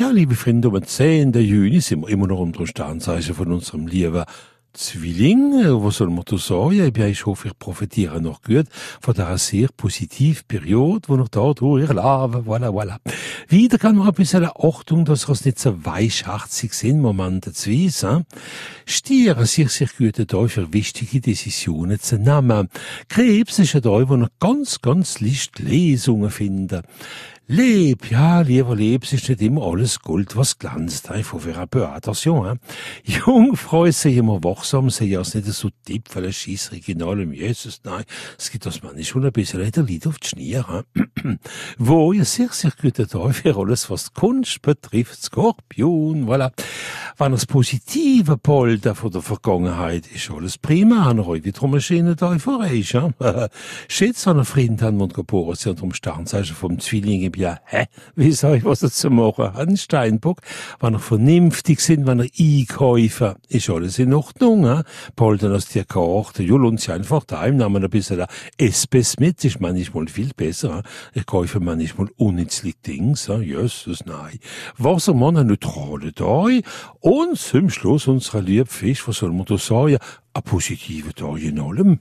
Ja, liebe Freunde, am 10. Juni sind wir immer noch unter dem Sternzeichen von unserem lieben Zwilling, was soll man da sagen? Ich hoffe, ich profitiere noch gut von dieser sehr positiven Periode, wo noch da lave, voilà, voilà. Wieder kann man ein bisschen Achtung, dass wir nicht so weichherzig sind, Moment zwei, hein? Stiere sich sehr gut da für wichtige Decisionen zu nehmen. Krebs ist ein da, wo noch ganz, ganz leicht Lesungen finden. Leb, ja, lieber Leb, es ist nicht immer alles Gold, was glänzt. Einfach für ein peu attention, hein. Jungfrau sind immer wachsam, sind ja nicht so tipp, weil es schießt regional im Jesus, nein. Es gibt das man schon ein bisschen der Lied auf die Schnee. Wo ihr sehr, sehr guter Tag für alles, was Kunst betrifft, Skorpion, voilà. Wenn das positive Polter von der Vergangenheit ist alles prima, haben heute wieder eine schöne Tag für euch, hein. Schätz an Freund haben wir geboren sind um Sternzeichen vom Zwilling ja, hä, wie soll ich was dazu machen? Ein Steinbock, wenn er vernünftig sind, wenn er Einkäufer, ist alles in Ordnung, hä? Poltern aus der ja, lohnt sich einfach daheim, nehmen ein bisschen Espes mit, ist manchmal viel besser, hä? Ich kaufe manchmal unnützliche Dings, hä? Jesus, nein. Wassermann, ein neutraler Tag, und zum Schluss unserer liebe Fisch, was soll man da sagen? Ein positiver Tag in allem.